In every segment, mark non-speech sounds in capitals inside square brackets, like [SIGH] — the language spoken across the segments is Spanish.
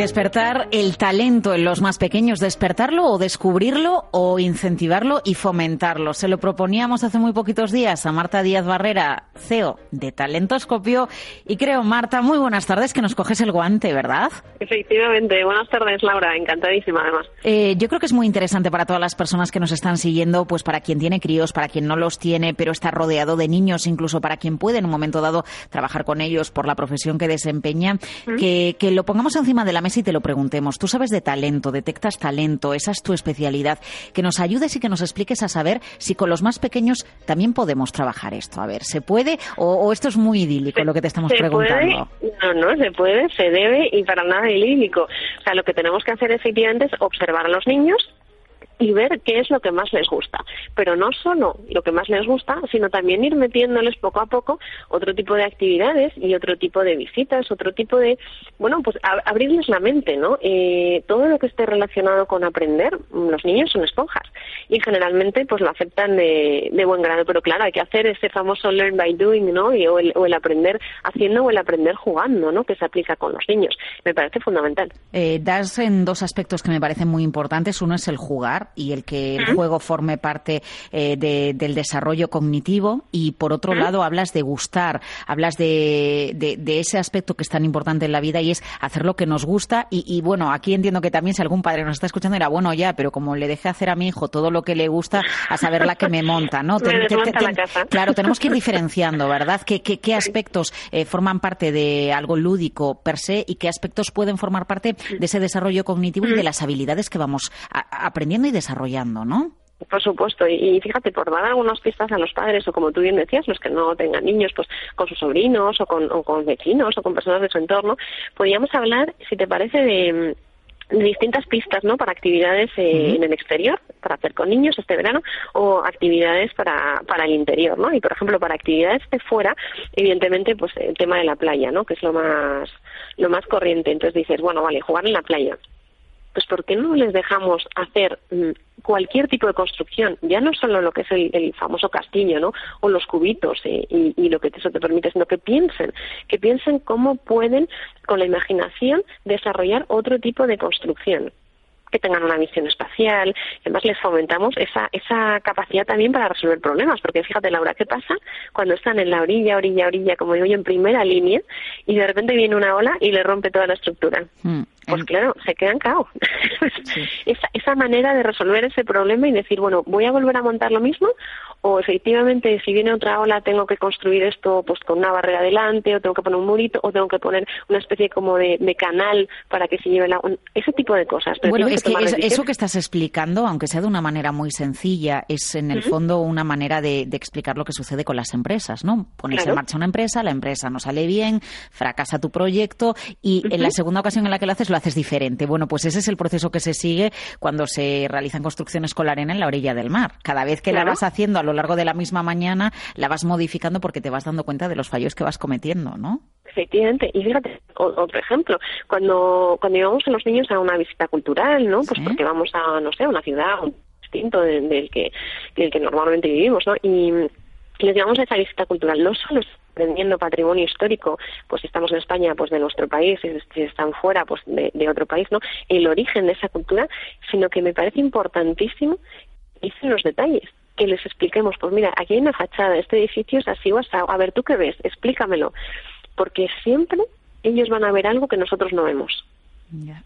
Despertar el talento en los más pequeños, despertarlo o descubrirlo o incentivarlo y fomentarlo. Se lo proponíamos hace muy poquitos días a Marta Díaz Barrera, CEO de Talentoscopio. Y creo, Marta, muy buenas tardes, que nos coges el guante, ¿verdad? Efectivamente, buenas tardes, Laura, encantadísima además. Eh, yo creo que es muy interesante para todas las personas que nos están siguiendo, pues para quien tiene críos, para quien no los tiene, pero está rodeado de niños, incluso para quien puede en un momento dado trabajar con ellos por la profesión que desempeña, que, que lo pongamos encima de la mesa y te lo preguntemos. Tú sabes de talento, detectas talento, esa es tu especialidad. Que nos ayudes y que nos expliques a saber si con los más pequeños también podemos trabajar esto. A ver, ¿se puede o, esto es muy idílico lo que te estamos preguntando? No, no, se puede, se debe y para nada idílico. O sea, lo que tenemos que hacer efectivamente es observar a los niños y ver qué es lo que más les gusta. Pero no solo lo que más les gusta, sino también ir metiéndoles poco a poco otro tipo de actividades y otro tipo de visitas, otro tipo de, bueno, pues abrirles la mente, ¿no? Eh, todo lo que esté relacionado con aprender, los niños son esponjas y generalmente pues lo aceptan de, buen grado. Pero claro, hay que hacer ese famoso learn by doing, ¿no? Y, o, el, aprender haciendo o el aprender jugando, ¿no? Que se aplica con los niños. Me parece fundamental. Eh, das en dos aspectos que me parecen muy importantes. Uno es el jugar y el que el juego forme parte eh, del desarrollo cognitivo. Y por otro lado hablas de gustar, hablas de, de, ese aspecto que es tan importante en la vida y es hacer lo que nos gusta. Y, bueno, aquí entiendo que también si algún padre nos está escuchando era bueno ya, pero como le dejé hacer a mi hijo todo lo que le gusta, a saber la que me monta, ¿no? [LAUGHS] claro, tenemos que ir diferenciando, ¿verdad? ¿Qué, qué, aspectos eh, forman parte de algo lúdico per se y qué aspectos pueden formar parte de ese desarrollo cognitivo y de las habilidades que vamos aprendiendo y desarrollando, ¿no? Por supuesto, y fíjate, por dar algunas pistas a los padres, o como tú bien decías, los que no tengan niños, pues con sus sobrinos, o con, o con vecinos, o con personas de su entorno, podríamos hablar, si te parece, de, distintas pistas ¿no? para actividades eh, en el exterior, para hacer con niños este verano, o actividades para, para el interior. ¿no? Y, por ejemplo, para actividades de fuera, evidentemente, pues el tema de la playa, ¿no? que es lo más, lo más corriente. Entonces dices, bueno, vale, jugar en la playa pues ¿por qué no les dejamos hacer mm, cualquier tipo de construcción? Ya no solo lo que es el, famoso castillo, ¿no? O los cubitos eh, y, lo que eso te permite, sino que piensen, que piensen cómo pueden, con la imaginación, desarrollar otro tipo de construcción que tengan una misión espacial, además les fomentamos esa, esa capacidad también para resolver problemas, porque fíjate Laura, ¿qué pasa cuando están en la orilla, orilla, orilla, como digo yo, en primera línea, y de repente viene una ola y le rompe toda la estructura? Hmm. Pues claro, se quedan cao. [LAUGHS] esa, esa manera de resolver ese problema y decir, bueno, voy a volver a montar lo mismo o efectivamente si viene otra ola tengo que construir esto pues con una barrera delante o tengo que poner un murito o tengo que poner una especie como de, canal para que se lleve la ese tipo de cosas. Bueno es que eso que estás explicando aunque sea de una manera muy sencilla es en el fondo una manera de, explicar lo que sucede con las empresas no pones en marcha una empresa la empresa no sale bien fracasa tu proyecto y en la segunda ocasión en la que lo haces lo haces diferente bueno pues ese es el proceso que se sigue cuando se realizan construcciones con la arena en la orilla del mar cada vez que la vas haciendo a lo largo de la misma mañana la vas modificando porque te vas dando cuenta de los fallos que vas cometiendo, ¿no? Efectivamente. Y fíjate, otro ejemplo, cuando, cuando llevamos a los niños a una visita cultural, ¿no? Pues porque vamos a, no sé, a una ciudad distinto del, que, del que normalmente vivimos, ¿no? Y les llevamos a esa visita cultural, no solo aprendiendo patrimonio histórico, pues si estamos en España, pues de nuestro país, si están fuera, pues de, otro país, ¿no? El origen de esa cultura, sino que me parece importantísimo dicen los detalles que les expliquemos, pues mira, aquí hay una fachada, este edificio es así o así, a ver, ¿tú qué ves? Explícamelo. Porque siempre ellos van a ver algo que nosotros no vemos.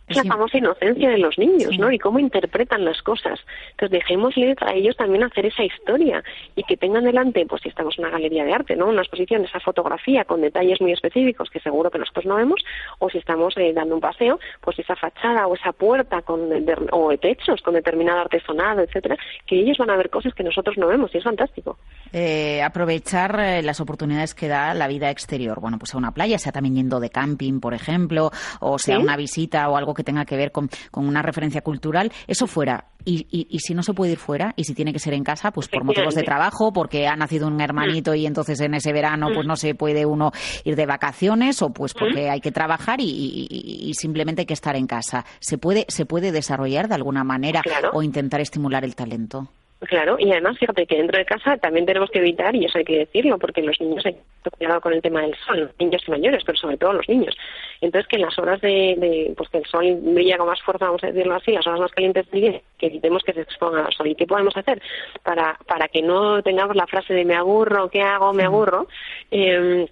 Es la famosa inocencia de los niños, ¿no? Y cómo interpretan las cosas. Entonces, dejémosle a ellos también hacer esa historia y que tengan delante, pues si estamos en una galería de arte, ¿no? Una exposición, esa fotografía con detalles muy específicos que seguro que nosotros no vemos, o si estamos eh, dando un paseo, pues esa fachada o esa puerta con o techos con determinado artesonado, etcétera, que ellos van a ver cosas que nosotros no vemos y es fantástico. Eh, aprovechar eh, las oportunidades que da la vida exterior. Bueno, pues a una playa, sea también yendo de camping, por ejemplo, o sea una visita o algo que tenga que ver con, una referencia cultural, eso fuera. Y, y, si no se puede ir fuera y si tiene que ser en casa, pues por motivos de trabajo, porque ha nacido un hermanito y entonces en ese verano pues no se puede uno ir de vacaciones o pues porque hay que trabajar y, simplemente hay que estar en casa. ¿Se puede, se puede desarrollar de alguna manera o intentar estimular el talento? Claro, y además fíjate que dentro de casa también tenemos que evitar, y eso hay que decirlo, porque los niños hay que cuidado con el tema del sol, niños y mayores, pero sobre todo los niños. Entonces que en las horas de, pues que el sol brilla con más fuerza, vamos a decirlo así, las horas más calientes del día, que evitemos que se exponga al sol. ¿Y qué podemos hacer para, para que no tengamos la frase de me aburro, qué hago, me aburro? Eh,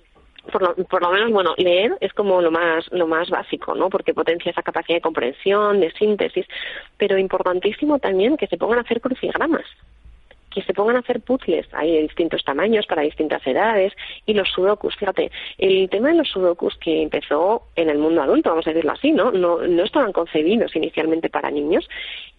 por lo, por lo menos, bueno, leer es como lo más, lo más básico, ¿no? Porque potencia esa capacidad de comprensión, de síntesis, pero importantísimo también que se pongan a hacer crucigramas que se pongan a hacer puzzles. Hay de distintos tamaños para distintas edades y los sudokus, fíjate, el tema de los sudokus que empezó en el mundo adulto, vamos a decirlo así, ¿no? No, no estaban concebidos inicialmente para niños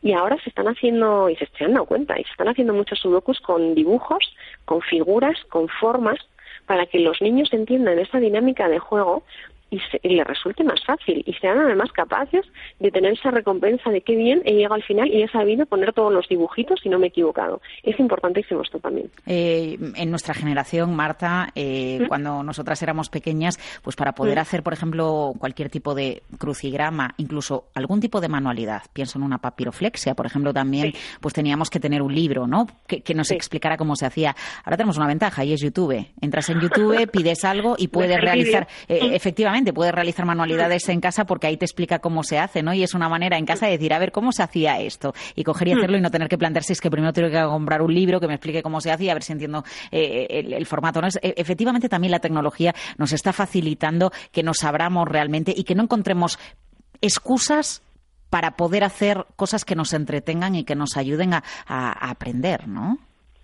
y ahora se están haciendo, y se, se han dado cuenta, y se están haciendo muchos sudokus con dibujos, con figuras, con formas para que los niños entiendan esa dinámica de juego y, se, y les resulte más fácil y sean además capaces de tener esa recompensa de qué bien he llegado al final y he sabido poner todos los dibujitos y no me he equivocado. Es importantísimo esto también. Eh, en nuestra generación, Marta, eh, ¿Mm? cuando nosotras éramos pequeñas, pues para poder ¿Mm? hacer, por ejemplo, cualquier tipo de crucigrama, incluso algún tipo de manualidad, pienso en una papiroflexia, por ejemplo, también, sí. pues teníamos que tener un libro, ¿no? Que, que nos sí. explicara cómo se hacía. Ahora tenemos una ventaja y es YouTube. Entras en YouTube, [LAUGHS] pides algo y puedes realizar, eh, efectivamente, puedes realizar manualidades en casa porque ahí te explica cómo se hace, ¿no? Y es una manera en casa de decir, a ver, ¿cómo se hacía esto? Y coger y hacerlo y no tener que plantearse, es que primero tengo que comprar un libro que me explique cómo se hacía, a ver si entiendo eh, el, el, formato. ¿no? Es, e, efectivamente, también la tecnología nos está facilitando que nos abramos realmente y que no encontremos excusas para poder hacer cosas que nos entretengan y que nos ayuden a, a, a aprender, ¿no?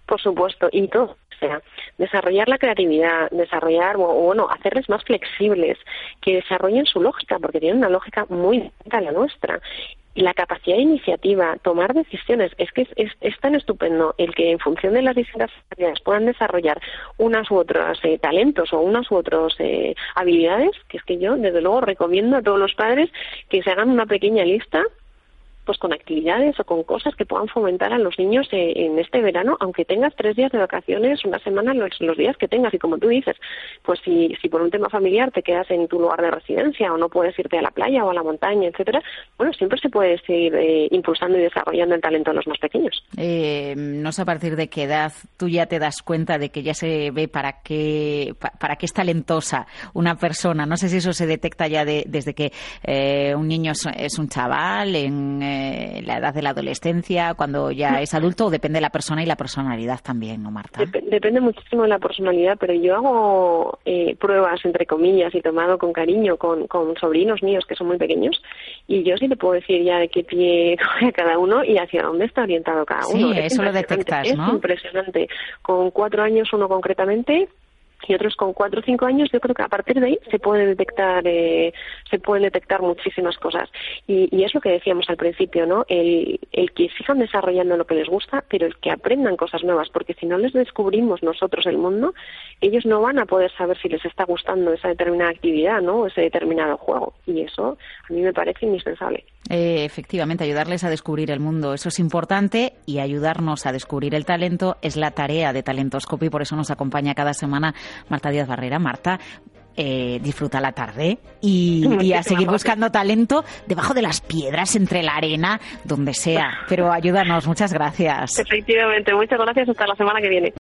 Por supuesto, y todo sea, desarrollar la creatividad, desarrollar, o, bueno, hacerles más flexibles, que desarrollen su lógica, porque tienen una lógica muy distinta a la nuestra. La capacidad de iniciativa, tomar decisiones, es que es, es, es tan estupendo el que en función de las distintas áreas puedan desarrollar unas u otras eh, talentos o unas u otras eh, habilidades, que es que yo, desde luego, recomiendo a todos los padres que se hagan una pequeña lista pues con actividades o con cosas que puedan fomentar a los niños eh, en este verano, aunque tengas tres días de vacaciones, una semana, los, los, días que tengas. Y como tú dices, pues si, si por un tema familiar te quedas en tu lugar de residencia o no puedes irte a la playa o a la montaña, etcétera, bueno, siempre se puede seguir eh, impulsando y desarrollando el talento de los más pequeños. Eh, no sé a partir de qué edad tú ya te das cuenta de que ya se ve para qué, para qué es talentosa una persona. No sé si eso se detecta ya de, desde que eh, un niño es, es un chaval, en eh, la edad de la adolescencia, cuando ya es adulto, o depende de la persona y la personalidad también, ¿no, Marta? Dep depende muchísimo de la personalidad, pero yo hago eh, pruebas, entre comillas, y tomado con cariño con, con, sobrinos míos que son muy pequeños, y yo sí te puedo decir ya de qué pie [LAUGHS] coge cada uno y hacia dónde está orientado cada uno. Sí, es eso lo detectas, ¿no? Es impresionante. Con cuatro años uno concretamente y otros con cuatro o cinco años, yo creo que a partir de ahí se puede detectar, eh, se pueden detectar muchísimas cosas. Y, y, es lo que decíamos al principio, ¿no? El, el que sigan desarrollando lo que les gusta, pero el que aprendan cosas nuevas, porque si no les descubrimos nosotros el mundo, ellos no van a poder saber si les está gustando esa determinada actividad, ¿no? O ese determinado juego. Y eso a mí me parece indispensable. Eh, efectivamente, ayudarles a descubrir el mundo, eso es importante y ayudarnos a descubrir el talento es la tarea de Talentoscopio y por eso nos acompaña cada semana Marta Díaz Barrera. Marta, eh, disfruta la tarde y, y, a seguir buscando talento debajo de las piedras, entre la arena, donde sea. Pero ayúdanos, muchas gracias. Efectivamente, muchas gracias. Hasta la semana que viene.